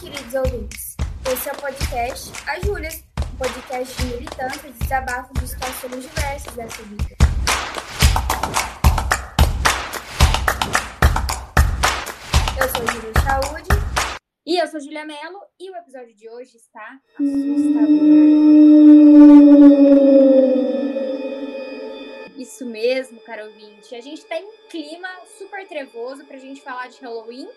queridos ouvintes. Esse é o podcast A Júlias, um podcast de militância e desabafo de situações diversas dessa vida. Eu sou Júlia Saúde. E eu sou Julia Mello e o episódio de hoje está assustador. Isso mesmo, caro ouvinte. A gente tem um clima super trevoso para a gente falar de Halloween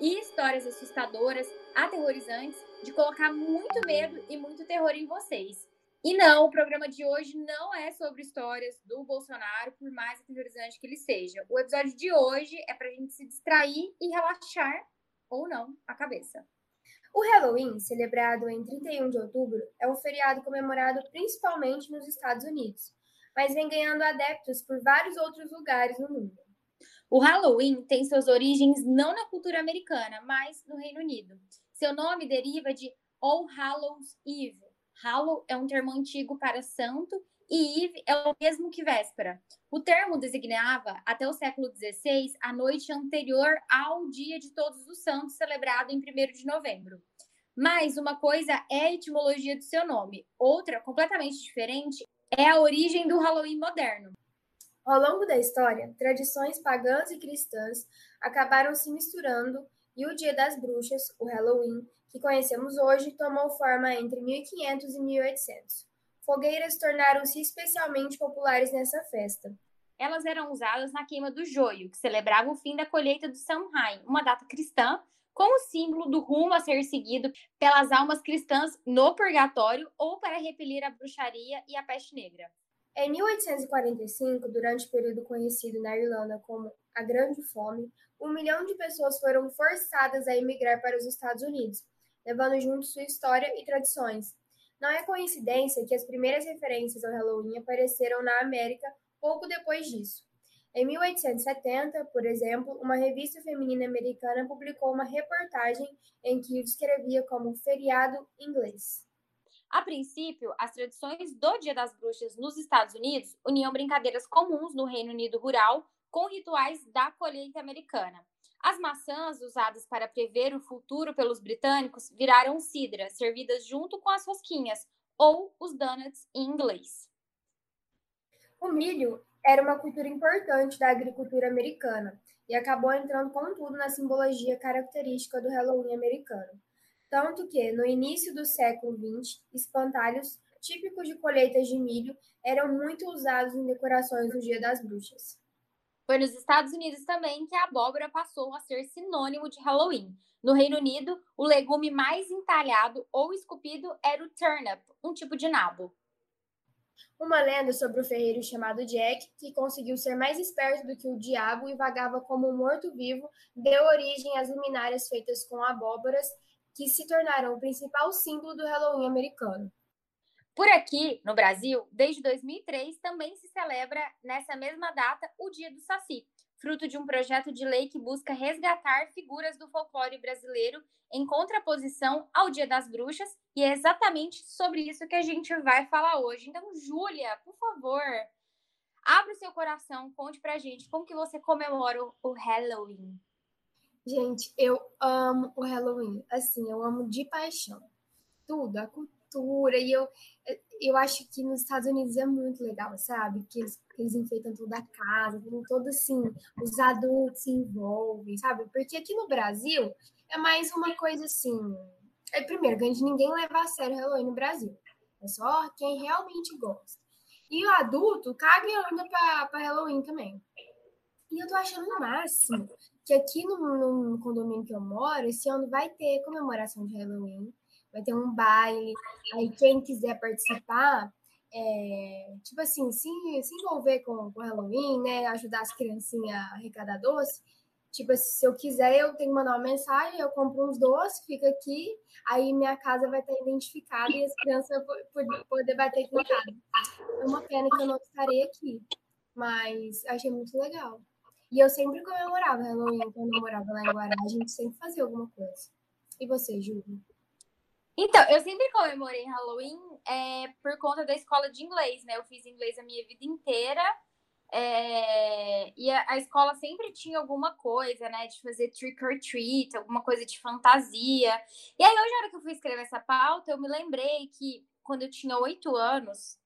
e histórias assustadoras, aterrorizantes, de colocar muito medo e muito terror em vocês. E não, o programa de hoje não é sobre histórias do Bolsonaro, por mais aterrorizante que ele seja. O episódio de hoje é para a gente se distrair e relaxar, ou não, a cabeça. O Halloween, celebrado em 31 de outubro, é um feriado comemorado principalmente nos Estados Unidos, mas vem ganhando adeptos por vários outros lugares no mundo. O Halloween tem suas origens não na cultura americana, mas no Reino Unido. Seu nome deriva de All Hallows Eve, Hallow é um termo antigo para santo e Eve é o mesmo que véspera. O termo designava, até o século XVI, a noite anterior ao Dia de Todos os Santos, celebrado em 1 de novembro. Mas uma coisa é a etimologia do seu nome, outra, completamente diferente, é a origem do Halloween moderno. Ao longo da história, tradições pagãs e cristãs acabaram se misturando e o Dia das Bruxas, o Halloween, que conhecemos hoje, tomou forma entre 1500 e 1800. Fogueiras tornaram-se especialmente populares nessa festa. Elas eram usadas na queima do joio, que celebrava o fim da colheita do Samhain, uma data cristã, com o símbolo do rumo a ser seguido pelas almas cristãs no purgatório ou para repelir a bruxaria e a peste negra. Em 1845, durante o período conhecido na Irlanda como a Grande Fome, um milhão de pessoas foram forçadas a emigrar para os Estados Unidos, levando junto sua história e tradições. Não é coincidência que as primeiras referências ao Halloween apareceram na América pouco depois disso. Em 1870, por exemplo, uma revista feminina americana publicou uma reportagem em que o descrevia como feriado inglês. A princípio, as tradições do Dia das Bruxas nos Estados Unidos uniam brincadeiras comuns no Reino Unido rural com rituais da colheita americana. As maçãs usadas para prever o futuro pelos britânicos viraram cidra, servidas junto com as rosquinhas, ou os donuts em inglês. O milho era uma cultura importante da agricultura americana e acabou entrando com tudo na simbologia característica do Halloween americano. Tanto que, no início do século XX, espantalhos típicos de colheitas de milho eram muito usados em decorações do Dia das Bruxas. Foi nos Estados Unidos também que a abóbora passou a ser sinônimo de Halloween. No Reino Unido, o legume mais entalhado ou esculpido era o turnip, um tipo de nabo. Uma lenda sobre o ferreiro chamado Jack, que conseguiu ser mais esperto do que o diabo e vagava como um morto-vivo, deu origem às luminárias feitas com abóboras, que se tornaram o principal símbolo do Halloween americano. Por aqui, no Brasil, desde 2003, também se celebra nessa mesma data o Dia do Saci, fruto de um projeto de lei que busca resgatar figuras do folclore brasileiro em contraposição ao Dia das Bruxas, e é exatamente sobre isso que a gente vai falar hoje. Então, Júlia, por favor, abra o seu coração, conte pra gente como que você comemora o Halloween. Gente, eu amo o Halloween. Assim, eu amo de paixão. Tudo, a cultura. E eu, eu acho que nos Estados Unidos é muito legal, sabe? Que eles, que eles enfeitam toda a casa, todo assim, os adultos se envolvem, sabe? Porque aqui no Brasil é mais uma coisa assim. É, primeiro, a gente ninguém leva a sério Halloween no Brasil. É só quem realmente gosta. E o adulto caga e anda pra, pra Halloween também. E eu tô achando o máximo que aqui no, no condomínio que eu moro, esse ano vai ter comemoração de Halloween vai ter um baile. Aí quem quiser participar, é, tipo assim, se, se envolver com o Halloween, né? Ajudar as criancinhas a arrecadar doce. Tipo, se eu quiser, eu tenho que mandar uma mensagem, eu compro uns doces, fica aqui, aí minha casa vai estar identificada e as crianças vão poder bater aqui em casa. É uma pena que eu não estarei aqui, mas achei muito legal. E eu sempre comemorava Halloween quando eu morava lá em Guará, a gente sempre fazia alguma coisa. E você, Júlio? Então, eu sempre comemorei Halloween é, por conta da escola de inglês, né? Eu fiz inglês a minha vida inteira. É, e a, a, escola sempre tinha alguma coisa, né? De fazer trick or treat, alguma coisa de fantasia. E aí, hoje, na hora que eu fui escrever essa pauta, eu me lembrei que quando eu tinha oito anos,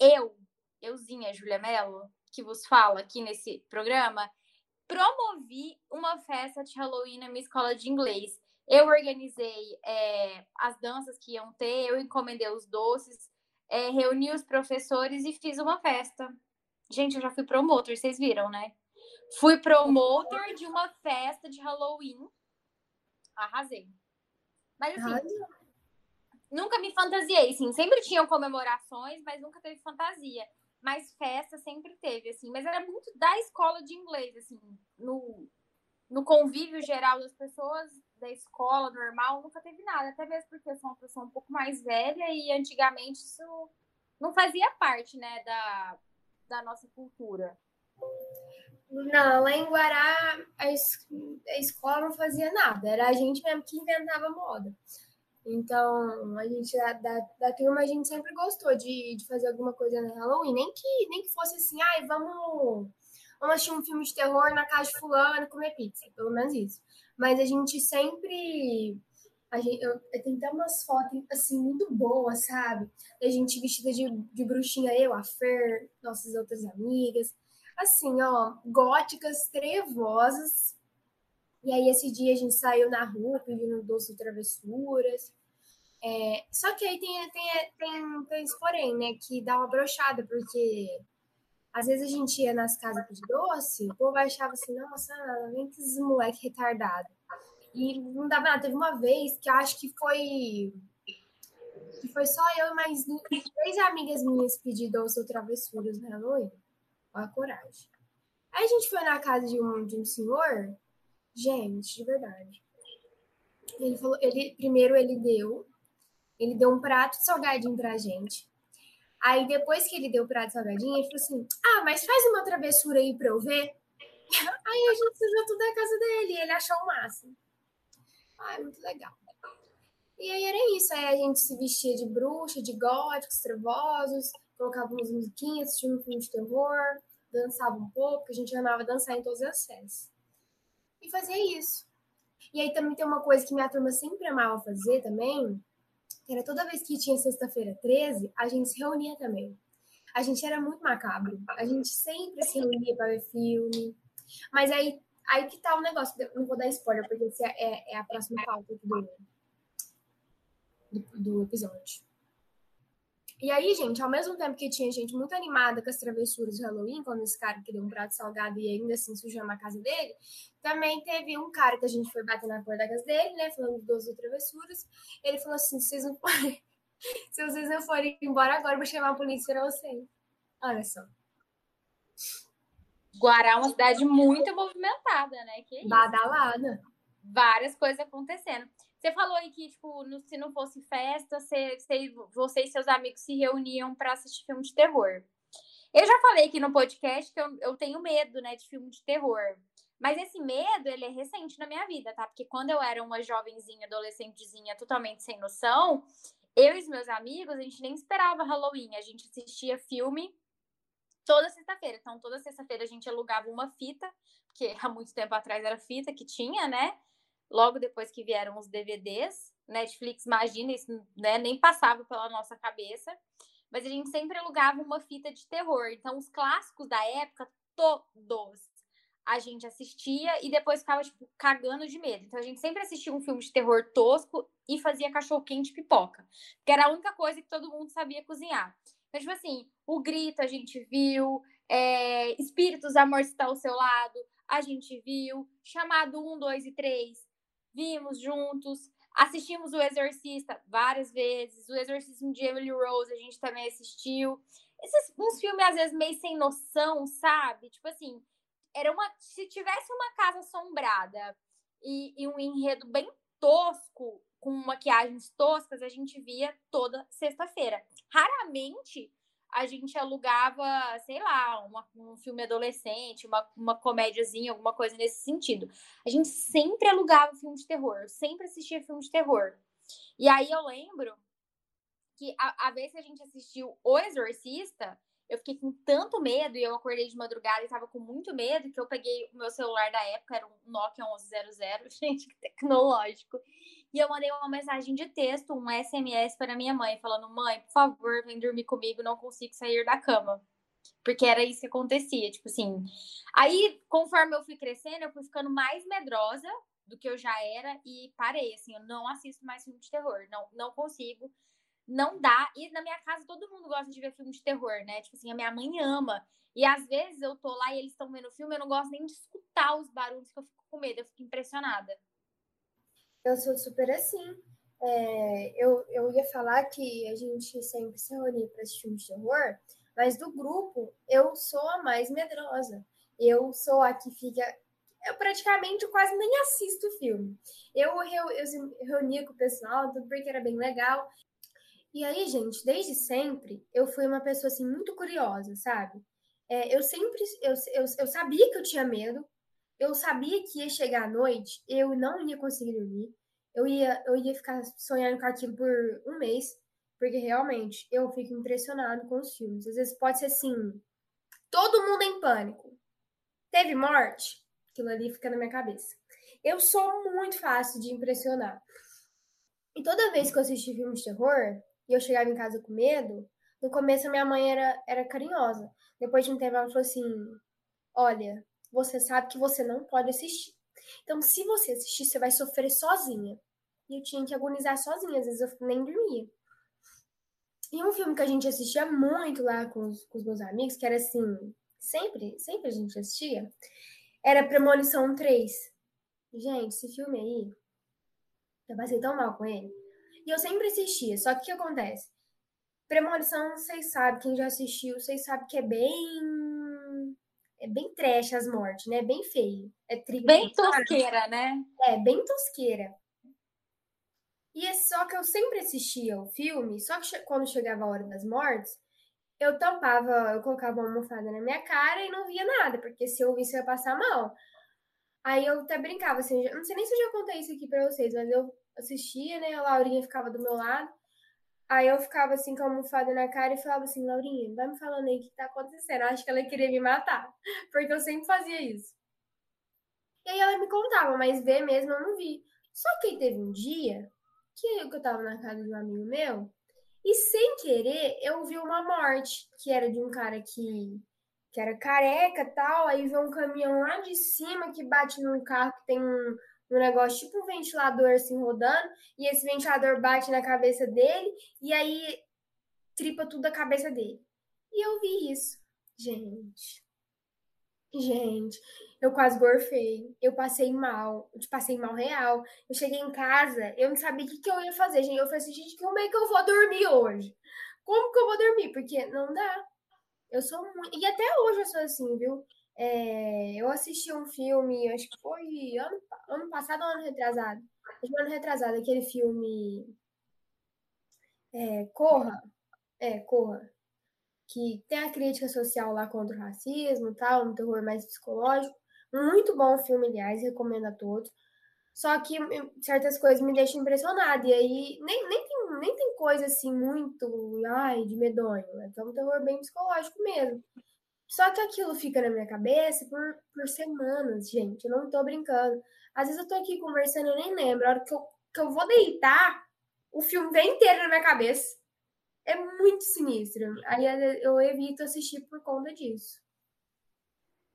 eu, euzinha, Julia Mello, que vos fala aqui nesse programa, promovi uma festa de Halloween na minha escola de inglês. Eu organizei é, as danças que iam ter, eu encomendei os doces, é, reuni os professores e fiz uma festa. Gente, eu já fui promotor, vocês viram, né? Fui promotor de uma festa de Halloween. Arrasei. Mas assim, Arrasou. nunca me fantasiei, sim. Sempre tinham comemorações, mas nunca teve fantasia. Mas festa sempre teve, assim. Mas era muito da escola de inglês, assim. No, no convívio geral das pessoas, da escola normal, nunca teve nada. Até mesmo porque eu sou uma pessoa um pouco mais velha e antigamente isso não fazia parte, né, da, da nossa cultura. Não, lá em Guará a, es a escola não fazia nada, era a gente mesmo que inventava moda. Então, a gente da, da, da, turma, a gente sempre gostou de, de fazer alguma coisa no Halloween. Nem que, nem que fosse assim, ai, vamos, vamos assistir um filme de terror na casa de fulano e comer pizza. Pelo menos isso. Mas a gente sempre a gente, eu, eu tenho até umas fotos, assim, muito boas, sabe? A gente vestida de, de bruxinha, eu, a Fer, nossas outras amigas. Assim, ó, góticas, trevosas. E aí, esse dia a gente saiu na rua pedindo doce de travessuras. É, só que aí tem, tem, tem, tem esse porém, né? Que dá uma brochada, porque às vezes a gente ia nas casas de doce, o povo achava assim, nossa, vem que esses moleque retardado. E não dava nada. Teve uma vez que acho que foi. Que foi só eu e mais três amigas minhas pedir doce ou travessuras no Halloween. Olha a coragem. Aí a gente foi na casa de um, de um senhor, gente, de verdade. Ele falou, ele primeiro ele deu, ele deu um prato de salgadinho pra gente. Aí depois que ele deu o prato salgadinho, ele falou assim: "Ah, mas faz uma travessura aí pra eu ver". Aí a gente sujou tudo a casa dele, e ele achou o máximo. Ah, muito legal. E aí era isso, aí a gente se vestia de bruxa, de góticos, trevosos, colocava umas musiquinhas, assistia um filme de terror, dançava um pouco, porque a gente amava dançar em todas as séries. E fazia isso. E aí também tem uma coisa que minha turma sempre amava fazer também, era toda vez que tinha sexta-feira 13, a gente se reunia também. A gente era muito macabro. A gente sempre se reunia para ver filme. Mas aí Aí que tá o negócio, não vou dar spoiler, porque esse é, é, a próxima pauta do, do, do, episódio. E aí, gente, ao mesmo tempo que tinha gente muito animada com as travessuras de Halloween, quando esse cara queria um prato salgado e ainda assim sujando a casa dele, também teve um cara que a gente foi bater na porta da casa dele, né, falando dos travessuras. Ele falou assim: se vocês não forem, se vocês não forem embora agora, eu vou chamar a polícia pra vocês. Olha só. Guará é uma cidade muito movimentada, né? Que isso? Badalada. Várias coisas acontecendo. Você falou aí que, tipo, no, se não fosse festa, você, você, e seus amigos se reuniam para assistir filme de terror. Eu já falei aqui no podcast que eu, eu tenho medo, né, de filme de terror. Mas esse medo, ele é recente na minha vida, tá? Porque quando eu era uma jovenzinha, adolescentezinha, totalmente sem noção, eu e os meus amigos, a gente nem esperava Halloween. A gente assistia filme toda sexta-feira. Então, toda sexta-feira a gente alugava uma fita, porque há muito tempo atrás era fita que tinha, né? Logo depois que vieram os DVDs, Netflix, imagina, isso né, nem passava pela nossa cabeça. Mas a gente sempre alugava uma fita de terror. Então, os clássicos da época, todos a gente assistia e depois ficava, tipo, cagando de medo. Então, a gente sempre assistia um filme de terror tosco e fazia cachorro-quente pipoca. Que era a única coisa que todo mundo sabia cozinhar. Então, tipo assim, o grito a gente viu, é, Espíritos, Amor está ao seu lado, a gente viu, chamado 1, 2 e 3, vimos juntos, assistimos O Exorcista várias vezes, O Exorcismo de Emily Rose a gente também assistiu. Esses uns filmes, às vezes, meio sem noção, sabe? Tipo assim, era uma. Se tivesse uma casa assombrada e, e um enredo bem tosco, com maquiagens toscas, a gente via toda sexta-feira. Raramente a gente alugava, sei lá, uma, um filme adolescente, uma, uma comédiazinha, alguma coisa nesse sentido. A gente sempre alugava filme de terror, sempre assistia filme de terror. E aí eu lembro que a, a vez que a gente assistiu O Exorcista, eu fiquei com tanto medo e eu acordei de madrugada e tava com muito medo que eu peguei o meu celular da época, era um Nokia 1100, gente, tecnológico. E eu mandei uma mensagem de texto, um SMS para minha mãe, falando: "Mãe, por favor, vem dormir comigo, não consigo sair da cama". Porque era isso que acontecia, tipo assim. Aí, conforme eu fui crescendo, eu fui ficando mais medrosa do que eu já era e parei, assim, eu não assisto mais filme de terror, não, não consigo não dá. E na minha casa todo mundo gosta de ver filme de terror, né? Tipo assim, a minha mãe ama. E às vezes eu tô lá e eles estão vendo filme, eu não gosto nem de escutar os barulhos, que eu fico com medo, eu fico impressionada. Eu sou super assim. É, eu, eu ia falar que a gente sempre se reúne para assistir filme de terror, mas do grupo eu sou a mais medrosa. Eu sou a que fica. Eu praticamente quase nem assisto o filme. Eu, eu, eu reunia com o pessoal, tudo porque era bem legal. E aí, gente, desde sempre, eu fui uma pessoa, assim, muito curiosa, sabe? É, eu sempre, eu, eu, eu sabia que eu tinha medo, eu sabia que ia chegar à noite, eu não ia conseguir dormir, eu ia, eu ia ficar sonhando com aquilo por um mês, porque realmente eu fico impressionado com os filmes. Às vezes pode ser assim, todo mundo em pânico. Teve morte? Aquilo ali fica na minha cabeça. Eu sou muito fácil de impressionar. E toda vez que eu assisti filmes de terror, e eu chegava em casa com medo, no começo a minha mãe era, era carinhosa. Depois de um tempo ela falou assim: Olha, você sabe que você não pode assistir. Então, se você assistir, você vai sofrer sozinha. E eu tinha que agonizar sozinha, às vezes eu nem dormia. E um filme que a gente assistia muito lá com os, com os meus amigos, que era assim, sempre, sempre a gente assistia, era Premonição 3. Gente, esse filme aí, eu passei tão mal com ele. E eu sempre assistia. Só que o que acontece? Premonição, vocês sabem, quem já assistiu, vocês sabem que é bem. É bem trash as mortes, né? Bem feio. É tri... Bem tosqueira, né? É, bem tosqueira. E é só que eu sempre assistia o filme, só que quando chegava a hora das mortes, eu tampava, eu colocava uma almofada na minha cara e não via nada, porque se eu visse eu ia passar mal. Aí eu até brincava assim, não sei nem se eu já contei isso aqui pra vocês, mas eu assistia, né? A Laurinha ficava do meu lado. Aí eu ficava assim com a almofada na cara e falava assim, Laurinha, vai me falando aí o que tá acontecendo. Acho que ela queria me matar. Porque eu sempre fazia isso. E aí ela me contava, mas ver mesmo eu não vi. Só que teve um dia que eu tava na casa de um amigo meu e sem querer eu vi uma morte, que era de um cara que, que era careca tal. Aí veio um caminhão lá de cima que bate num carro que tem um, um negócio tipo um ventilador assim rodando, e esse ventilador bate na cabeça dele, e aí tripa tudo a cabeça dele. E eu vi isso. Gente. Gente, eu quase gorfei. Eu passei mal. Eu passei mal real. Eu cheguei em casa, eu não sabia o que, que eu ia fazer, gente. Eu falei assim, gente, como é que eu vou dormir hoje? Como que eu vou dormir? Porque não dá. Eu sou muito. E até hoje eu sou assim, viu? É, eu assisti um filme, acho que foi ano, ano passado ou ano retrasado. Acho que ano retrasado, aquele filme é, Corra. É, Corra. Que tem a crítica social lá contra o racismo tal, um terror mais psicológico. Muito bom filme, aliás, recomendo a todos. Só que hum, certas coisas me deixam impressionada. E aí nem, nem, tem, nem tem coisa assim muito ai, de medonho. É um terror bem psicológico mesmo. Só que aquilo fica na minha cabeça por, por semanas, gente. Eu não tô brincando. Às vezes eu tô aqui conversando e nem lembro. A hora que eu, que eu vou deitar, o filme vem inteiro na minha cabeça. É muito sinistro. Aí eu evito assistir por conta disso.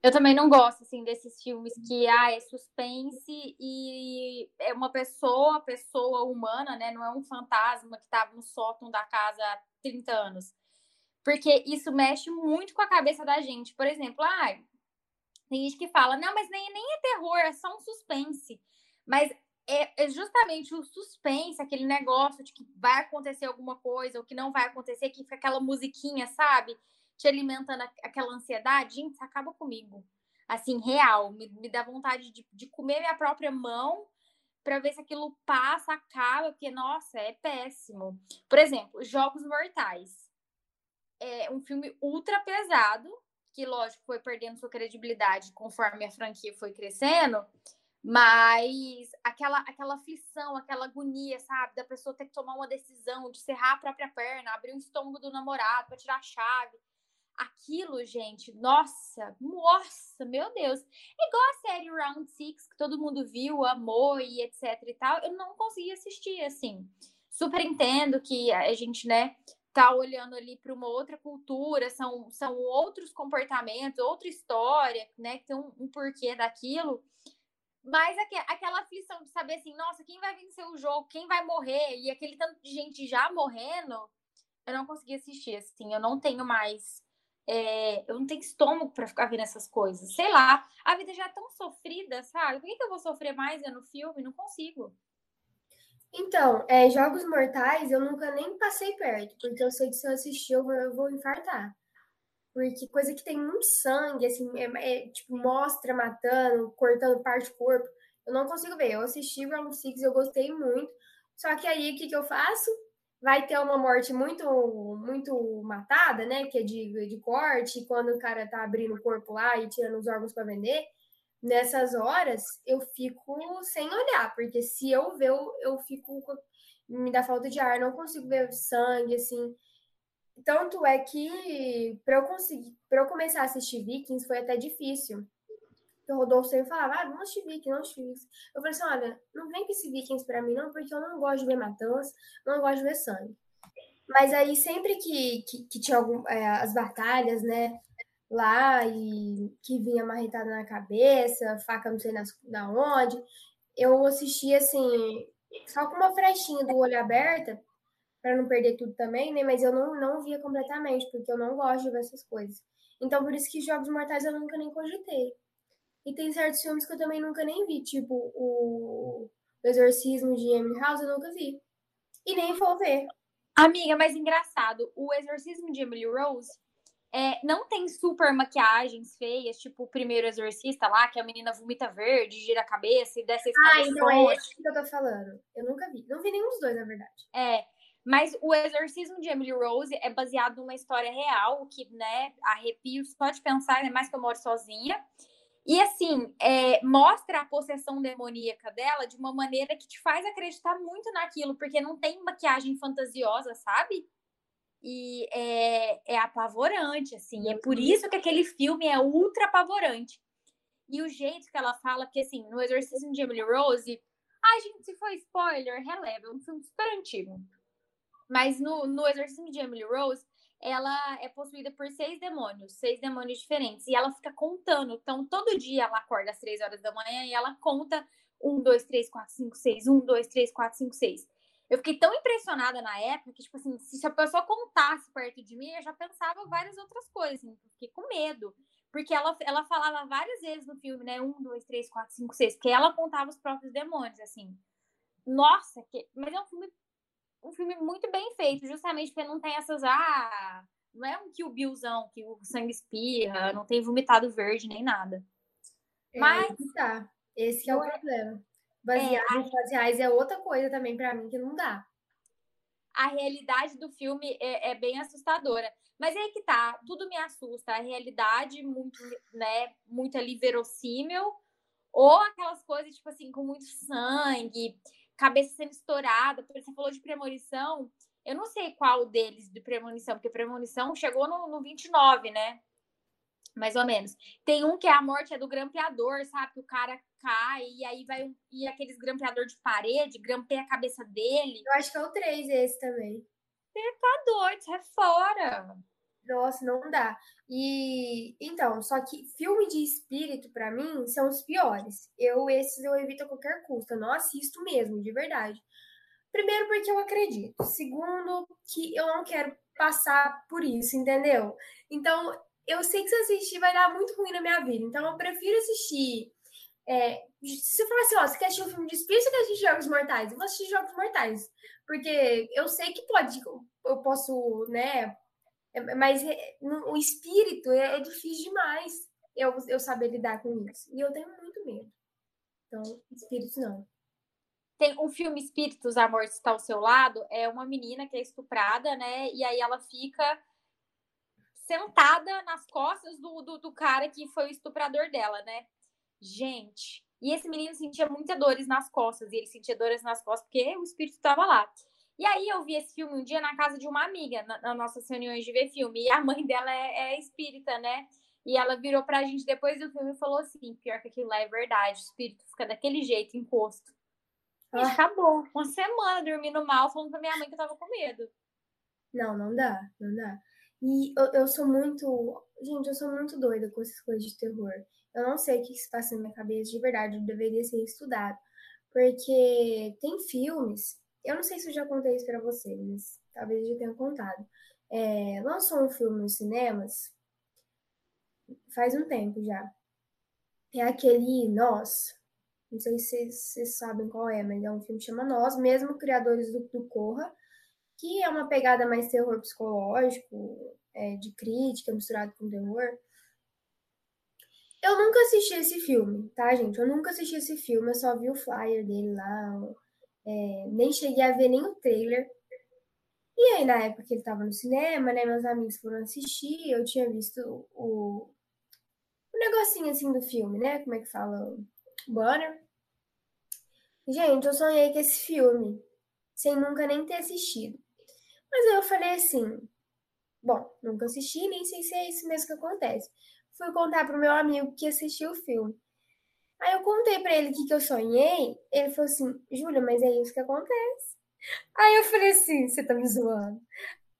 Eu também não gosto, assim, desses filmes que, ah, é suspense e é uma pessoa, pessoa humana, né? Não é um fantasma que tava no sótão da casa há 30 anos. Porque isso mexe muito com a cabeça da gente. Por exemplo, tem gente que fala, não, mas nem, nem é terror, é só um suspense. Mas é, é, justamente o suspense, aquele negócio de que vai acontecer alguma coisa, ou que não vai acontecer, que fica aquela musiquinha, sabe? Te alimentando aquela ansiedade, gente, isso acaba comigo. Assim, real. Me, me dá vontade de, de comer minha própria mão para ver se aquilo passa, acaba, porque, nossa, é péssimo. Por exemplo, Jogos Mortais é um filme ultra pesado, que, lógico, foi perdendo sua credibilidade conforme a franquia foi crescendo, mas aquela, aquela aflição, aquela agonia, sabe, da pessoa ter que tomar uma decisão de serrar a própria perna, abrir o estômago do namorado para tirar a chave. aquilo, gente, nossa, nossa, meu Deus. É igual a série Round Six, que todo mundo viu, amou e etc e tal. Eu não consegui assistir, assim. Super entendo que a gente, né, tá olhando ali para uma outra cultura, são, são outros comportamentos, outra história, né, que tem um, um porquê daquilo. Mas aquela aflição de saber assim, nossa, quem vai vencer o jogo, quem vai morrer, e aquele tanto de gente já morrendo, eu não consegui assistir, assim, eu não tenho mais. É, eu não tenho estômago para ficar vendo essas coisas. Sei lá, a vida já é tão sofrida, sabe? Por que, que eu vou sofrer mais vendo filme? Não consigo. Então, é, Jogos Mortais eu nunca nem passei perto, porque eu sei que se eu assistir eu vou, eu vou infartar. Porque coisa que tem muito sangue, assim, é, é, tipo, mostra matando, cortando parte do corpo, eu não consigo ver. Eu assisti Round Six, eu gostei muito. Só que aí, o que, que eu faço? Vai ter uma morte muito muito matada, né? Que é de, de corte, quando o cara tá abrindo o corpo lá e tirando os órgãos para vender. Nessas horas, eu fico sem olhar, porque se eu ver, eu, eu fico. Me dá falta de ar, não consigo ver sangue, assim. Tanto é que para eu conseguir, para eu começar a assistir Vikings foi até difícil. O Rodolfo sempre falava, ah, vamos assistir Vikings, vamos assistir Vikings. Eu falei assim, olha, não vem com esse Vikings para mim não, porque eu não gosto de ver matança, não gosto de ver sangue. Mas aí sempre que, que, que tinha algum, é, as batalhas, né, lá e que vinha marretada na cabeça, faca não sei nas, na onde, eu assistia assim, só com uma frechinha do olho aberta, para não perder tudo também, né? Mas eu não, não via completamente, porque eu não gosto de ver essas coisas. Então, por isso que Jogos Mortais eu nunca nem cogitei. E tem certos filmes que eu também nunca nem vi, tipo o, o Exorcismo de Emily House, eu nunca vi. E nem vou ver. Amiga, mas engraçado, o Exorcismo de Emily Rose é, não tem super maquiagens feias, tipo o primeiro exorcista lá, que a menina vomita verde, gira a cabeça e desce a escada Ah, então é esse que eu tô falando. Eu nunca vi. Não vi nenhum dos dois, na verdade. É, mas o Exorcismo de Emily Rose é baseado numa história real, que, né, arrepio só de pensar, ainda mais que eu moro sozinha. E, assim, é, mostra a possessão demoníaca dela de uma maneira que te faz acreditar muito naquilo, porque não tem maquiagem fantasiosa, sabe? E é, é apavorante, assim. É por isso que aquele filme é ultra apavorante. E o jeito que ela fala, que, assim, no Exorcismo de Emily Rose... Ai, gente, se for spoiler, releva. É um filme super antigo. Mas no, no Exorcismo de Emily Rose, ela é possuída por seis demônios, seis demônios diferentes. E ela fica contando. Então, todo dia ela acorda às três horas da manhã e ela conta um, dois, três, quatro, cinco, seis, um, dois, três, quatro, cinco, seis. Eu fiquei tão impressionada na época que, tipo assim, se a pessoa contasse perto de mim, eu já pensava várias outras coisas. Assim, fiquei com medo. Porque ela, ela falava várias vezes no filme, né? Um, dois, três, quatro, cinco, seis. Porque ela contava os próprios demônios, assim. Nossa, que... mas é um filme um filme muito bem feito, justamente porque não tem essas. Ah, não é um Kill Billzão, que o sangue espirra, não tem vomitado verde nem nada. É, Mas. Tá. Esse é o é... problema. Baseado é, em fatos reais é outra coisa também para mim que não dá. A realidade do filme é, é, bem assustadora. Mas aí que tá, tudo me assusta. A realidade muito, né, muito ali verossímil, ou aquelas coisas, tipo assim, com muito sangue, cabeça sendo estourada. Você falou de premonição. Eu não sei qual deles de premonição, porque premonição chegou no, no 29, né? Mais ou menos. Tem um que é a morte é do grampeador, sabe? Que o cara cai e aí vai um, e aqueles grampeador de parede, grampeia a cabeça dele. Eu acho que é o 3 esse também. Você tá doido, é fora. Nossa, não dá. E então, só que filme de espírito para mim são os piores. Eu esses eu evito a qualquer custo, eu não assisto mesmo, de verdade. Primeiro porque eu acredito. Segundo que eu não quero passar por isso, entendeu? Então, eu sei que se assistir vai dar muito ruim na minha vida. Então, eu prefiro assistir é, se você falar assim, ó, você quer assistir um filme de espírito ou quer assistir Jogos Mortais? Eu vou assistir Jogos Mortais. Porque eu sei que pode, eu posso, né, é, mas é, o espírito é, é, difícil demais eu, eu saber lidar com isso. E eu tenho muito medo. Então, espíritos não. Tem um filme Espíritos, A Morte Está ao Seu Lado. É uma menina que é estuprada, né? E aí ela fica sentada nas costas do, do, do cara que foi o estuprador dela, né? Gente, e esse menino sentia muitas dores nas costas, e ele sentia dores nas costas porque o espírito estava lá. E aí eu vi esse filme um dia na casa de uma amiga, nas na nossas reuniões de ver filme. E a mãe dela é, é espírita, né? E ela virou pra gente depois do filme e falou assim: pior que aquilo lá é verdade, o espírito fica daquele jeito, encosto. E ah. acabou. Uma semana dormindo mal, falando pra minha mãe que eu tava com medo. Não, não dá, não dá. E eu, eu sou muito. Gente, eu sou muito doida com essas coisas de terror. Eu não sei o que se passa na minha cabeça, de verdade, eu deveria ser estudado. Porque tem filmes, eu não sei se eu já contei isso pra vocês, mas talvez eu já tenha contado. É, lançou um filme nos cinemas faz um tempo já. É aquele Nós. Não sei se vocês sabem qual é, mas é um filme que chama Nós, mesmo criadores do, do Corra, que é uma pegada mais terror psicológico, é, de crítica misturado com terror. Eu nunca assisti esse filme, tá, gente? Eu nunca assisti esse filme, eu só vi o flyer dele lá. É, nem cheguei a ver nem o trailer. E aí, na época que ele tava no cinema, né? Meus amigos foram assistir, eu tinha visto o, o negocinho assim do filme, né? Como é que fala? Banner. Gente, eu sonhei com esse filme, sem nunca nem ter assistido. Mas aí eu falei assim: bom, nunca assisti, nem sei se é isso mesmo que acontece. Fui contar pro meu amigo que assistiu o filme. Aí eu contei para ele o que, que eu sonhei. Ele falou assim: Júlia, mas é isso que acontece. Aí eu falei assim: você tá me zoando?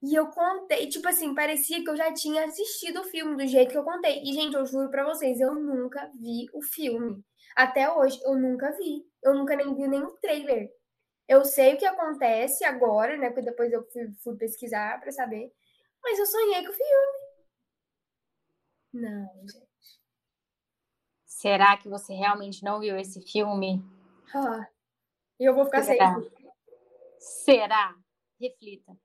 E eu contei, tipo assim, parecia que eu já tinha assistido o filme do jeito que eu contei. E, gente, eu juro pra vocês, eu nunca vi o filme. Até hoje, eu nunca vi. Eu nunca nem vi nenhum trailer. Eu sei o que acontece agora, né? Porque depois eu fui, fui pesquisar pra saber. Mas eu sonhei com o filme. Não, gente. Será que você realmente não viu esse filme? Ah, eu vou ficar Será? sem. Será? Reflita.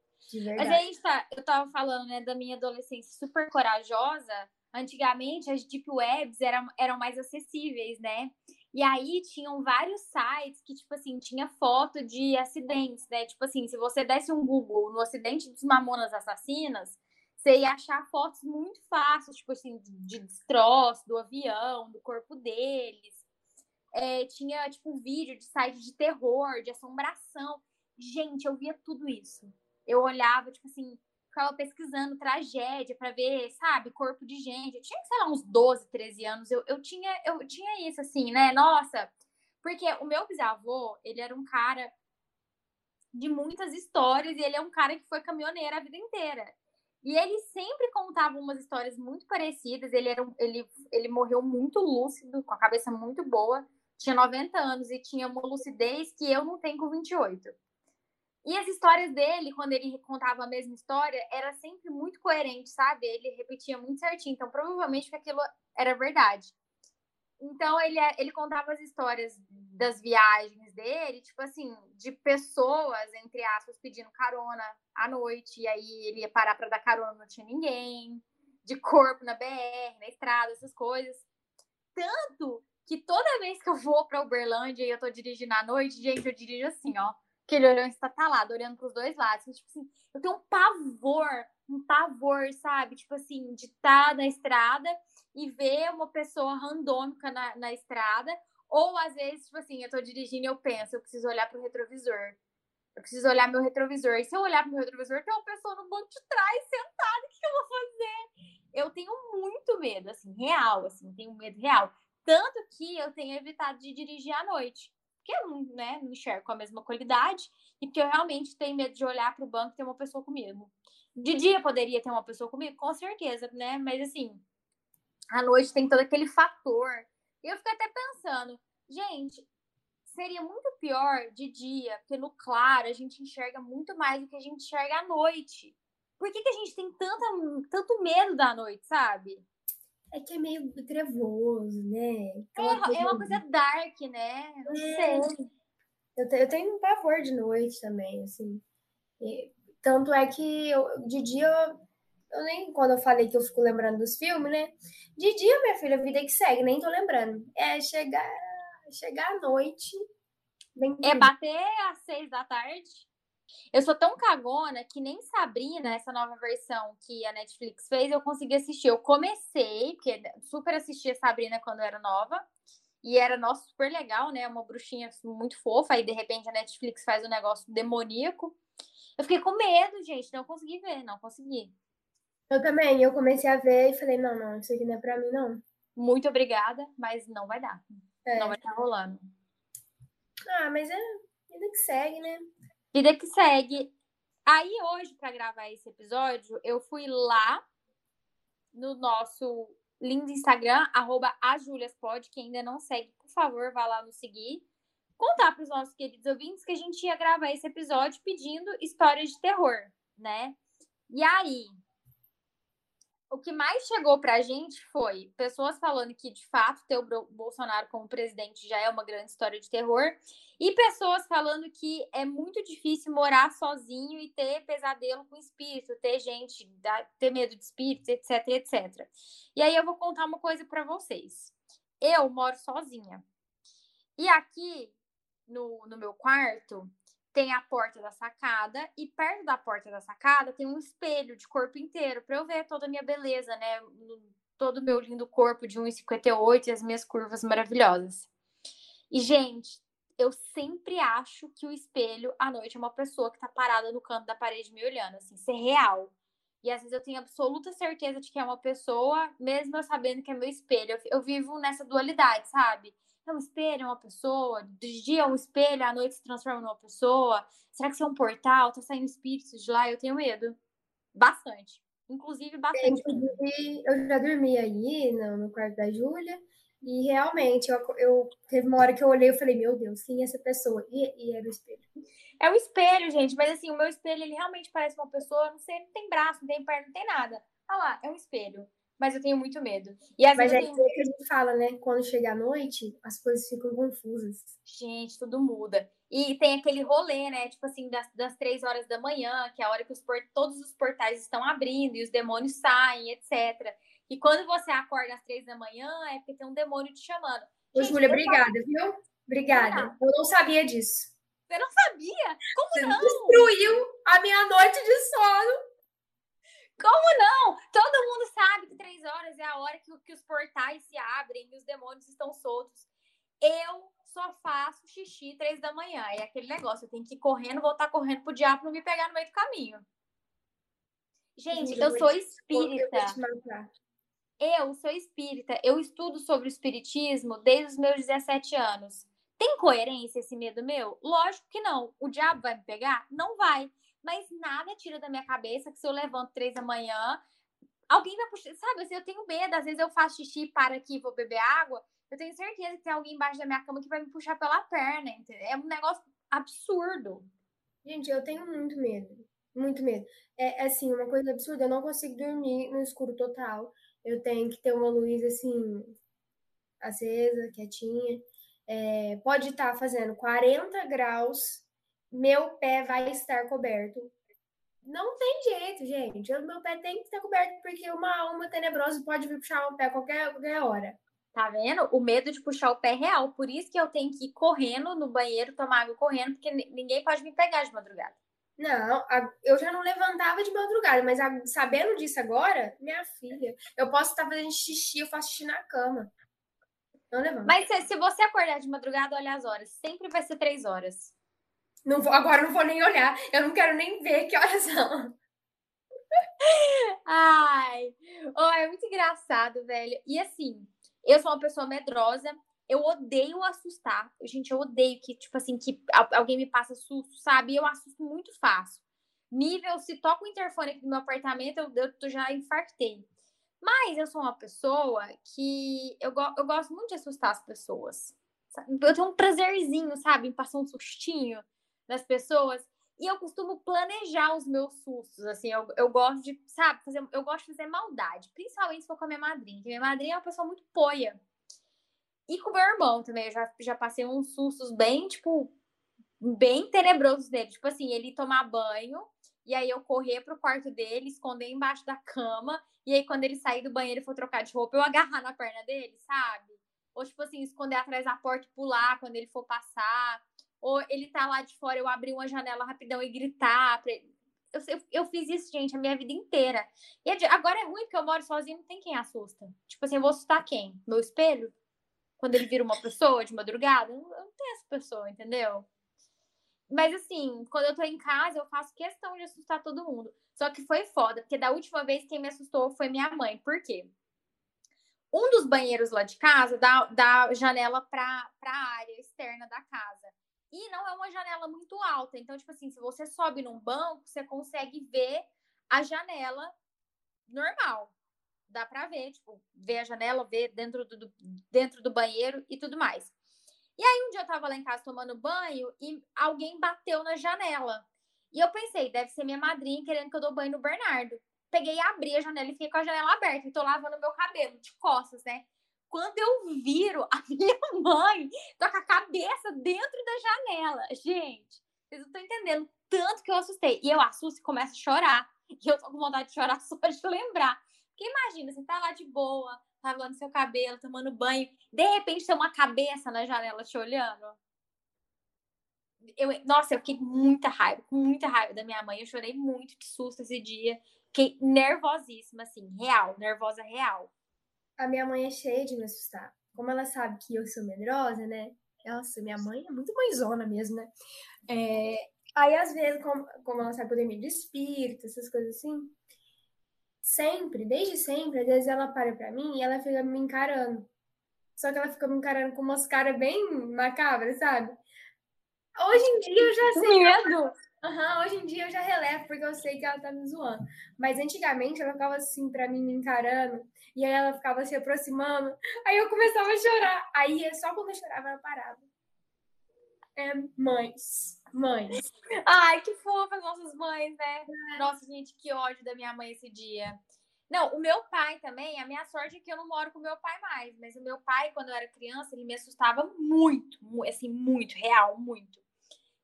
Mas aí está, eu tava falando, né, da minha adolescência super corajosa. Antigamente as deep webs eram, eram mais acessíveis, né? E aí tinham vários sites que, tipo assim, tinha foto de acidentes, né? Tipo assim, se você desse um Google no acidente dos Mamonas Assassinas, você ia achar fotos muito fáceis, tipo assim, de destroço do avião, do corpo deles. É, tinha, tipo, vídeo de site de terror, de assombração. Gente, eu via tudo isso eu olhava, tipo assim, ficava pesquisando tragédia para ver, sabe, corpo de gente. Eu tinha, sei lá, uns 12, 13 anos. Eu, eu, tinha, eu tinha isso, assim, né? Nossa, porque o meu bisavô, ele era um cara de muitas histórias e ele é um cara que foi caminhoneiro a vida inteira. E ele sempre contava umas histórias muito parecidas. Ele, era um, ele, ele morreu muito lúcido, com a cabeça muito boa. Tinha 90 anos e tinha uma lucidez que eu não tenho com 28. E as histórias dele, quando ele contava a mesma história, era sempre muito coerente, sabe? Ele repetia muito certinho. Então, provavelmente que aquilo era verdade. Então, ele, ele contava as histórias das viagens dele, tipo assim, de pessoas, entre aspas, pedindo carona à noite. E aí ele ia parar para dar carona, não tinha ninguém. De corpo na BR, na estrada, essas coisas. Tanto que toda vez que eu vou para Uberlândia e eu tô dirigindo à noite, gente, eu dirijo assim, ó que ele olhou estatalado, olhando para os dois lados. Tipo assim, eu tenho um pavor, um pavor, sabe? Tipo assim, de estar tá na estrada e ver uma pessoa randômica na, na estrada. Ou às vezes, tipo assim, eu tô dirigindo e eu penso, eu preciso olhar pro retrovisor. Eu preciso olhar meu retrovisor. E se eu olhar pro meu retrovisor, tem uma pessoa no banco de trás sentada, o que eu vou fazer? Eu tenho muito medo, assim, real, assim, tenho medo real. Tanto que eu tenho evitado de dirigir à noite porque eu não, né, não enxergo com a mesma qualidade e porque eu realmente tenho medo de olhar para o banco e ter uma pessoa comigo. De dia poderia ter uma pessoa comigo? Com certeza, né? Mas assim, à noite tem todo aquele fator. E eu fico até pensando, gente, seria muito pior de dia, porque no claro a gente enxerga muito mais do que a gente enxerga à noite. Por que, que a gente tem tanta, tanto medo da noite, sabe? É que é meio trevoso, né? É, é uma coisa dark, né? Não é. sei. Eu, eu tenho um pavor de noite também, assim. E, tanto é que eu, de dia eu, eu, nem quando eu falei que eu fico lembrando dos filmes, né? De dia, minha filha, a vida é que segue, nem tô lembrando. É chegar, chegar à noite. é bater às seis da tarde. Eu sou tão cagona que nem Sabrina, essa nova versão que a Netflix fez, eu consegui assistir. Eu comecei, porque super assistia Sabrina quando eu era nova. E era, nossa, super legal, né? Uma bruxinha muito fofa. Aí, de repente, a Netflix faz um negócio demoníaco. Eu fiquei com medo, gente, não consegui ver, não consegui. Eu também, eu comecei a ver e falei, não, não, isso aqui não é pra mim, não. Muito obrigada, mas não vai dar. É. Não vai estar rolando. Ah, mas é vida que segue, né? Vida que segue. Aí hoje, para gravar esse episódio, eu fui lá no nosso lindo Instagram, arroba ajuliaspod, que ainda não segue, por favor, vá lá nos seguir. Contar para os nossos queridos ouvintes que a gente ia gravar esse episódio pedindo histórias de terror, né? E aí, o que mais chegou para a gente foi pessoas falando que, de fato, ter o Bolsonaro como presidente já é uma grande história de terror, e pessoas falando que é muito difícil morar sozinho e ter pesadelo com espírito, ter gente, ter medo de espíritos, etc, etc. E aí eu vou contar uma coisa para vocês. Eu moro sozinha. E aqui no, no meu quarto, tem a porta da sacada e perto da porta da sacada tem um espelho de corpo inteiro para eu ver toda a minha beleza, né? Todo o meu lindo corpo de 1,58 e as minhas curvas maravilhosas. E, gente, eu sempre acho que o espelho à noite é uma pessoa que tá parada no canto da parede me olhando, assim, ser real. E às vezes eu tenho absoluta certeza de que é uma pessoa, mesmo eu sabendo que é meu espelho. Eu, eu vivo nessa dualidade, sabe? É um espelho, é uma pessoa. De dia é um espelho, à noite se transforma numa pessoa. Será que isso é um portal? Tá saindo espíritos de lá? Eu tenho medo. Bastante. Inclusive, bastante. Inclusive, eu já dormi aí no, no quarto da Júlia. E realmente, eu, eu, teve uma hora que eu olhei e falei, meu Deus, quem é essa pessoa? E, e era o espelho. É o espelho, gente, mas assim, o meu espelho, ele realmente parece uma pessoa, não sei, não tem braço, não tem perna, não tem nada. Ah lá, é um espelho mas eu tenho muito medo. E às mas vezes é tenho... que a gente fala, né? Quando chega a noite, as coisas ficam confusas. Gente, tudo muda. E tem aquele rolê, né? Tipo assim, das, das três horas da manhã, que é a hora que os port... todos os portais estão abrindo e os demônios saem, etc. E quando você acorda às três da manhã, é porque tem um demônio te chamando. Ô, Júlia, obrigada, viu? Obrigada. Eu não sabia disso. Você não sabia? Como você não? Destruiu a minha noite de sono. Como não? Todo mundo sabe que três horas é a hora que, que os portais se abrem e os demônios estão soltos. Eu só faço xixi três da manhã. É aquele negócio, eu tenho que ir correndo, voltar correndo pro diabo não me pegar no meio do caminho. Gente, eu sou espírita. Eu sou espírita. Eu estudo sobre o espiritismo desde os meus 17 anos. Tem coerência esse medo meu? Lógico que não. O diabo vai me pegar? Não vai mas nada tira da minha cabeça que se eu levanto três da manhã, alguém vai puxar, sabe? Assim, eu tenho medo, às vezes eu faço xixi, para aqui vou beber água, eu tenho certeza que tem alguém embaixo da minha cama que vai me puxar pela perna, entendeu? É um negócio absurdo. Gente, eu tenho muito medo, muito medo. É, é assim, uma coisa absurda, eu não consigo dormir no escuro total. Eu tenho que ter uma luz assim acesa, quietinha. É, pode estar tá fazendo 40 graus meu pé vai estar coberto. Não tem jeito, gente. O meu pé tem que estar coberto porque uma alma tenebrosa pode vir puxar o pé qualquer, qualquer hora. Tá vendo? O medo de puxar o pé é real. Por isso que eu tenho que ir correndo no banheiro, tomar água correndo, porque ninguém pode me pegar de madrugada. Não, eu já não levantava de madrugada, mas sabendo disso agora, minha filha, eu posso estar fazendo xixi, eu faço xixi na cama. Não levanto. Mas se, se você acordar de madrugada, olha as horas. Sempre vai ser três horas. Não vou, agora não vou nem olhar. Eu não quero nem ver que horas são. Ai, oh, é muito engraçado, velho. E assim, eu sou uma pessoa medrosa. Eu odeio assustar. Gente, eu odeio que, tipo assim, que alguém me passa susto, sabe? Eu assusto muito fácil. Nível, se toca o interfone aqui no meu apartamento, eu, eu já infartei. Mas eu sou uma pessoa que eu, eu gosto muito de assustar as pessoas. Eu tenho um prazerzinho, sabe? Em passar um sustinho das pessoas. E eu costumo planejar os meus sustos, assim, eu, eu gosto de, sabe, fazer, eu gosto de fazer maldade, principalmente se for com a minha madrinha, que minha madrinha é uma pessoa muito poia. E com meu irmão também, eu já, já passei uns sustos bem, tipo, bem tenebrosos dele. Tipo assim, ele tomar banho, e aí eu correr pro quarto dele, esconder embaixo da cama, e aí quando ele sair do banheiro e for trocar de roupa, eu agarrar na perna dele, sabe? Ou tipo assim, esconder atrás da porta e pular quando ele for passar ou ele tá lá de fora, eu abrir uma janela rapidão e gritar. Eu, eu, eu, fiz isso, gente, a minha vida inteira. E agora é ruim porque eu moro sozinho, não tem quem assusta. Tipo assim, eu vou assustar quem? Meu espelho? Quando ele vira uma pessoa de madrugada? Eu não tenho essa pessoa, entendeu? Mas assim, quando eu tô em casa, eu faço questão de assustar todo mundo. Só que foi foda, porque da última vez quem me assustou foi minha mãe. Por quê? Um dos banheiros lá de casa dá, dá janela pra, pra área externa da casa. E não é uma janela muito alta. Então, tipo assim, se você sobe num banco, você consegue ver a janela normal. Dá pra ver, tipo, ver a janela, ver dentro do, dentro do banheiro e tudo mais. E aí, um dia eu tava lá em casa tomando banho e alguém bateu na janela. E eu pensei, deve ser minha madrinha querendo que eu dou banho no Bernardo. Peguei, abri a janela e fiquei com a janela aberta. E tô lavando meu cabelo de costas, né? Quando eu viro, a minha mãe tá com a cabeça dentro da janela. Gente, vocês não estão entendendo tanto que eu assustei. E eu assusto e começo a chorar. E eu tô com vontade de chorar só de lembrar. Porque imagina, você tá lá de boa, tá lavando seu cabelo, tomando banho, de repente tem uma cabeça na janela te olhando. Eu, nossa, eu fiquei com muita raiva, com muita raiva da minha mãe. Eu chorei muito de susto esse dia. Fiquei nervosíssima, assim, real, nervosa real. A minha mãe é cheia de me assustar. Como ela sabe que eu sou medrosa, né? Nossa, minha mãe é muito mãezona mesmo, né? É... Aí, às vezes, como, como ela sabe poder me de espírito, essas coisas assim, sempre, desde sempre, às vezes ela para pra mim e ela fica me encarando. Só que ela fica me encarando com umas caras bem macabras, sabe? Hoje em dia eu já sei. Medo! Uhum, hoje em dia eu já relevo, porque eu sei que ela tá me zoando. Mas antigamente ela ficava assim pra mim, me encarando, e aí ela ficava se aproximando, aí eu começava a chorar. Aí é só quando eu chorava ela parava. É, mães. Mães. Ai, que fofas nossas mães, né? Nossa, gente, que ódio da minha mãe esse dia. Não, o meu pai também, a minha sorte é que eu não moro com meu pai mais, mas o meu pai, quando eu era criança, ele me assustava muito, assim, muito, real, muito.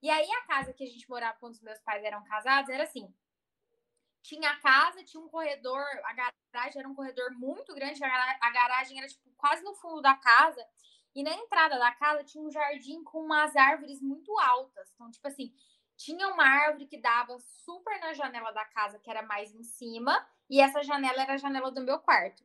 E aí a casa que a gente morava quando os meus pais eram casados era assim: tinha a casa, tinha um corredor, a garagem era um corredor muito grande, a garagem era tipo quase no fundo da casa. E na entrada da casa tinha um jardim com umas árvores muito altas. Então, tipo assim, tinha uma árvore que dava super na janela da casa, que era mais em cima, e essa janela era a janela do meu quarto.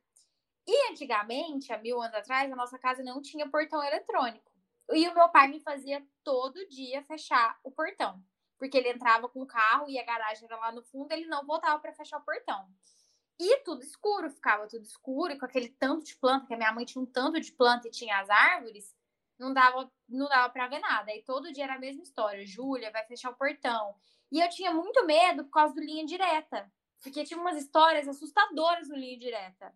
E antigamente, há mil anos atrás, a nossa casa não tinha portão eletrônico. E o meu pai me fazia todo dia fechar o portão. Porque ele entrava com o carro e a garagem era lá no fundo, ele não voltava para fechar o portão. E tudo escuro, ficava tudo escuro, e com aquele tanto de planta, que a minha mãe tinha um tanto de planta e tinha as árvores, não dava, não dava para ver nada. E todo dia era a mesma história. Júlia vai fechar o portão. E eu tinha muito medo por causa do linha direta. Porque tinha umas histórias assustadoras no linha direta.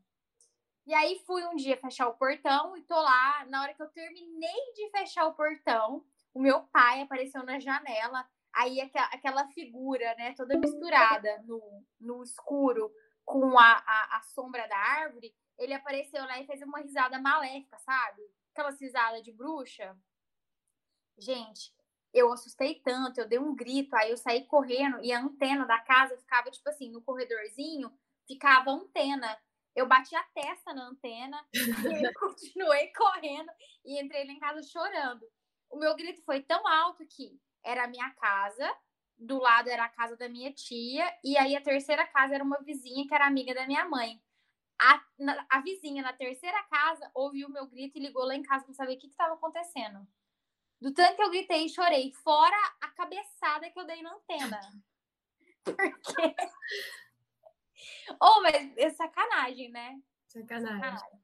E aí fui um dia fechar o portão e tô lá. Na hora que eu terminei de fechar o portão, o meu pai apareceu na janela. Aí aquela figura, né, toda misturada no, no escuro com a, a, a sombra da árvore, ele apareceu lá e fez uma risada maléfica, sabe? Aquela risada de bruxa. Gente, eu assustei tanto, eu dei um grito, aí eu saí correndo e a antena da casa ficava, tipo assim, no corredorzinho, ficava a antena eu bati a testa na antena e continuei correndo e entrei lá em casa chorando. O meu grito foi tão alto que era a minha casa, do lado era a casa da minha tia, e aí a terceira casa era uma vizinha que era amiga da minha mãe. A, na, a vizinha na terceira casa ouviu o meu grito e ligou lá em casa para saber o que estava acontecendo. Do tanto que eu gritei e chorei, fora a cabeçada que eu dei na antena. Porque oh, mas é sacanagem, né? Sacanagem. sacanagem.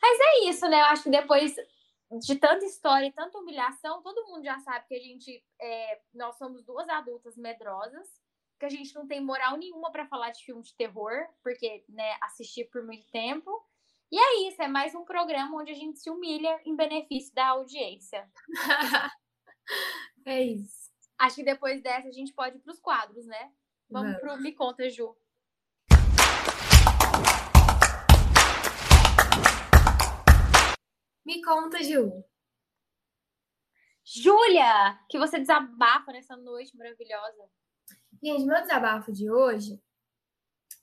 Mas é isso, né? Eu acho que depois de tanta história e tanta humilhação, todo mundo já sabe que a gente, é, nós somos duas adultas medrosas, que a gente não tem moral nenhuma para falar de filme de terror, porque, né, assistir por muito tempo. E é isso, é mais um programa onde a gente se humilha em benefício da audiência. é isso. Acho que depois dessa a gente pode ir para os quadros, né? Vamos Não. pro Me Conta, Ju. Me conta, Ju. Júlia, que você desabafa nessa noite maravilhosa. Gente, meu desabafo de hoje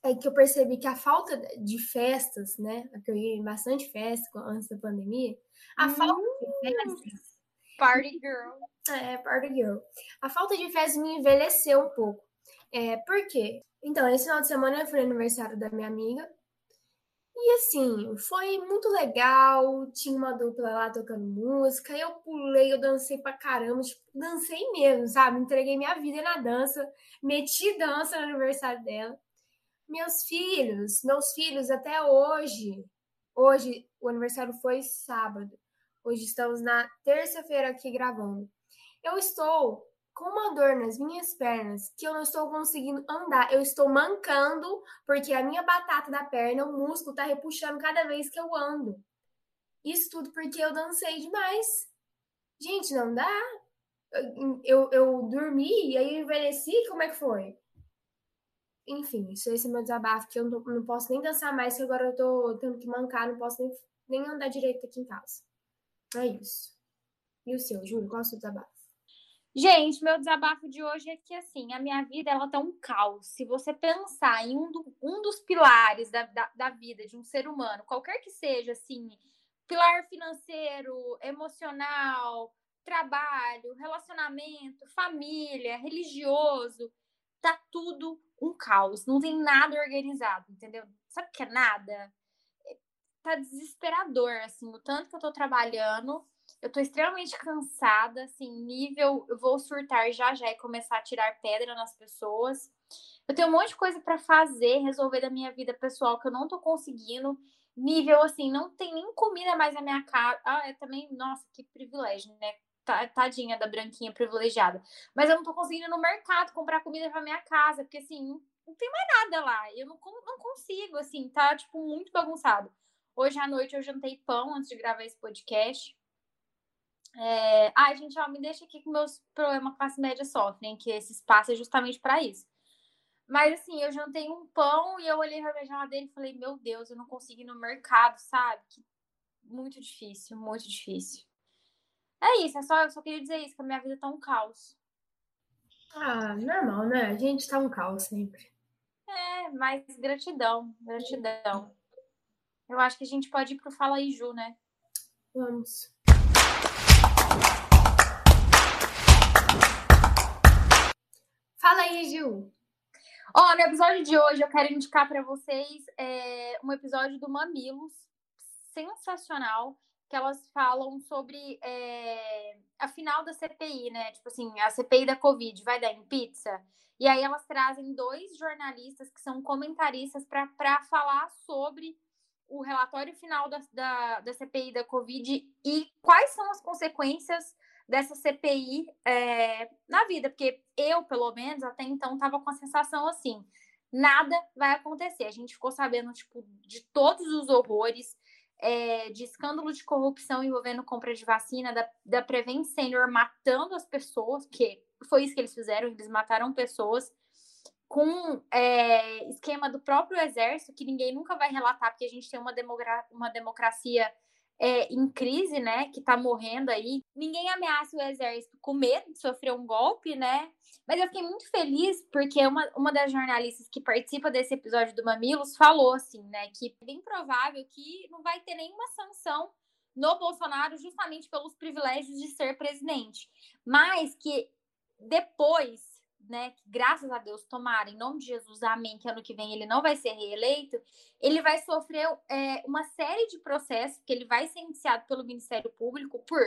é que eu percebi que a falta de festas, né? Que eu ia em bastante festa antes da pandemia, a hum, falta de festas. Party girl. É, party girl. A falta de festas me envelheceu um pouco. É, por quê? Então, esse final de semana foi aniversário da minha amiga. E assim, foi muito legal. Tinha uma dupla lá tocando música. Eu pulei, eu dancei pra caramba. Tipo, dancei mesmo, sabe? Entreguei minha vida na dança. Meti dança no aniversário dela. Meus filhos, meus filhos até hoje. Hoje, o aniversário foi sábado. Hoje estamos na terça-feira aqui gravando. Eu estou com uma dor nas minhas pernas que eu não estou conseguindo andar. Eu estou mancando porque a minha batata da perna, o músculo, tá repuxando cada vez que eu ando. Isso tudo porque eu dancei demais. Gente, não dá. Eu, eu dormi e aí eu envelheci, como é que foi? Enfim, isso esse é meu desabafo, que eu não, não posso nem dançar mais, que agora eu tô tendo que mancar, não posso nem, nem andar direito aqui em casa. É isso. E o seu, Júlio, qual é o seu desabafo? Gente, meu desabafo de hoje é que, assim, a minha vida, ela tá um caos. Se você pensar em um, do, um dos pilares da, da, da, vida de um ser humano, qualquer que seja, assim, pilar financeiro, emocional, trabalho, relacionamento, família, religioso, tá tudo um caos. Não tem nada organizado, entendeu? Sabe o que é nada? Tá desesperador, assim, o tanto que eu tô trabalhando eu tô extremamente cansada, assim, nível, eu vou surtar já já e começar a tirar pedra nas pessoas. Eu tenho um monte de coisa para fazer, resolver da minha vida pessoal que eu não tô conseguindo. Nível assim, não tem nem comida mais na minha casa. Ah, é também, nossa, que privilégio, né? Tadinha da branquinha privilegiada. Mas eu não tô conseguindo ir no mercado comprar comida para minha casa, porque assim, não tem mais nada lá. Eu não, não consigo, assim, tá tipo muito bagunçado. Hoje à noite eu jantei pão antes de gravar esse podcast. É... Ai, gente, ó, me deixa aqui com meus problemas classe média sofrem, que esse espaço é justamente para isso. Mas assim, eu jantei um pão e eu olhei pra minha geladeira e falei, meu Deus, eu não consigo ir no mercado, sabe? Que... Muito difícil, muito difícil. É isso, é só, eu só queria dizer isso, que a minha vida tá um caos. Ah, normal, né? A gente tá um caos sempre. É, mas gratidão, gratidão. Eu acho que a gente pode ir pro Fala aí, Ju, né? Vamos. Fala aí, Gil. Ó, no episódio de hoje eu quero indicar para vocês é, um episódio do Mamilos sensacional que elas falam sobre é, a final da CPI, né? Tipo assim, a CPI da Covid vai dar em pizza. E aí elas trazem dois jornalistas que são comentaristas para falar sobre o relatório final da, da, da CPI da Covid e quais são as consequências dessa CPI é, na vida, porque eu, pelo menos, até então estava com a sensação assim: nada vai acontecer. A gente ficou sabendo, tipo, de todos os horrores, é, de escândalo de corrupção envolvendo compra de vacina, da, da Prevent Senior matando as pessoas, que foi isso que eles fizeram, eles mataram pessoas com é, esquema do próprio exército, que ninguém nunca vai relatar, porque a gente tem uma, uma democracia é, em crise, né, que tá morrendo aí. Ninguém ameaça o exército com medo de sofrer um golpe, né? Mas eu fiquei muito feliz porque uma, uma das jornalistas que participa desse episódio do Mamilos falou assim, né, que é bem provável que não vai ter nenhuma sanção no Bolsonaro justamente pelos privilégios de ser presidente, mas que depois né, que graças a Deus tomara, em nome de Jesus, amém, que ano que vem ele não vai ser reeleito, ele vai sofrer é, uma série de processos, que ele vai ser iniciado pelo Ministério Público por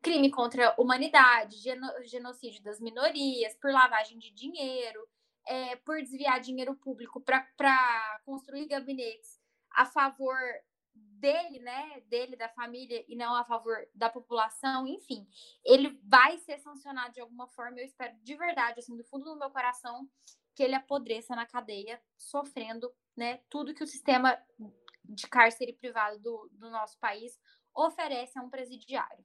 crime contra a humanidade, genocídio das minorias, por lavagem de dinheiro, é, por desviar dinheiro público para construir gabinetes a favor dele, né, dele, da família, e não a favor da população, enfim, ele vai ser sancionado de alguma forma. Eu espero de verdade, assim, do fundo do meu coração, que ele apodreça na cadeia, sofrendo, né, tudo que o sistema de cárcere privado do, do nosso país oferece a um presidiário.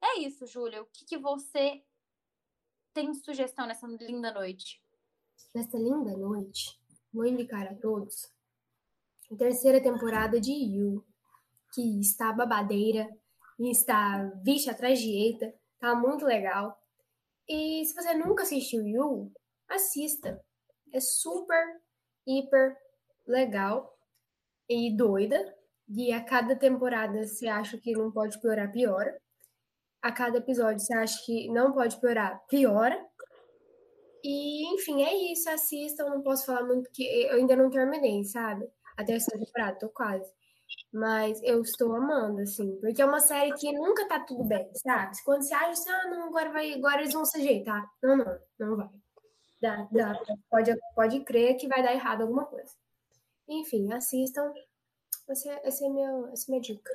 É isso, Júlia. O que, que você tem sugestão nessa linda noite? Nessa linda noite, vou indicar a todos terceira temporada de You, que está babadeira está vixe atrás de eita, tá muito legal. E se você nunca assistiu You, assista. É super, hiper legal e doida. E a cada temporada você acha que não pode piorar, piora. A cada episódio você acha que não pode piorar, piora. E, enfim, é isso. Assistam. Não posso falar muito, que eu ainda não terminei, sabe? A terceira temporada, tô quase. Mas eu estou amando, assim, porque é uma série que nunca tá tudo bem, sabe? Quando você acha assim, ah, não, agora, vai, agora eles vão se ajeitar. Não, não, não vai. Dá, dá, pode, pode crer que vai dar errado alguma coisa. Enfim, assistam. Essa, essa, é, meu, essa é minha dica.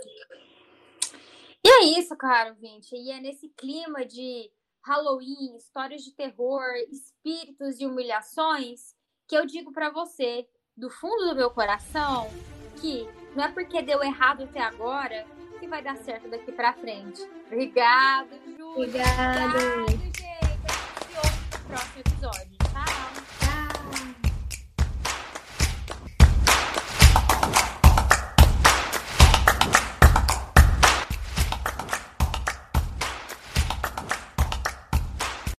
E é isso, caro gente. E é nesse clima de Halloween, histórias de terror, espíritos e humilhações que eu digo para você, do fundo do meu coração, que não é porque deu errado até agora que vai dar certo daqui para frente. Obrigado, Ju. Obrigada. Obrigado, gente. A gente se ouve no próximo episódio.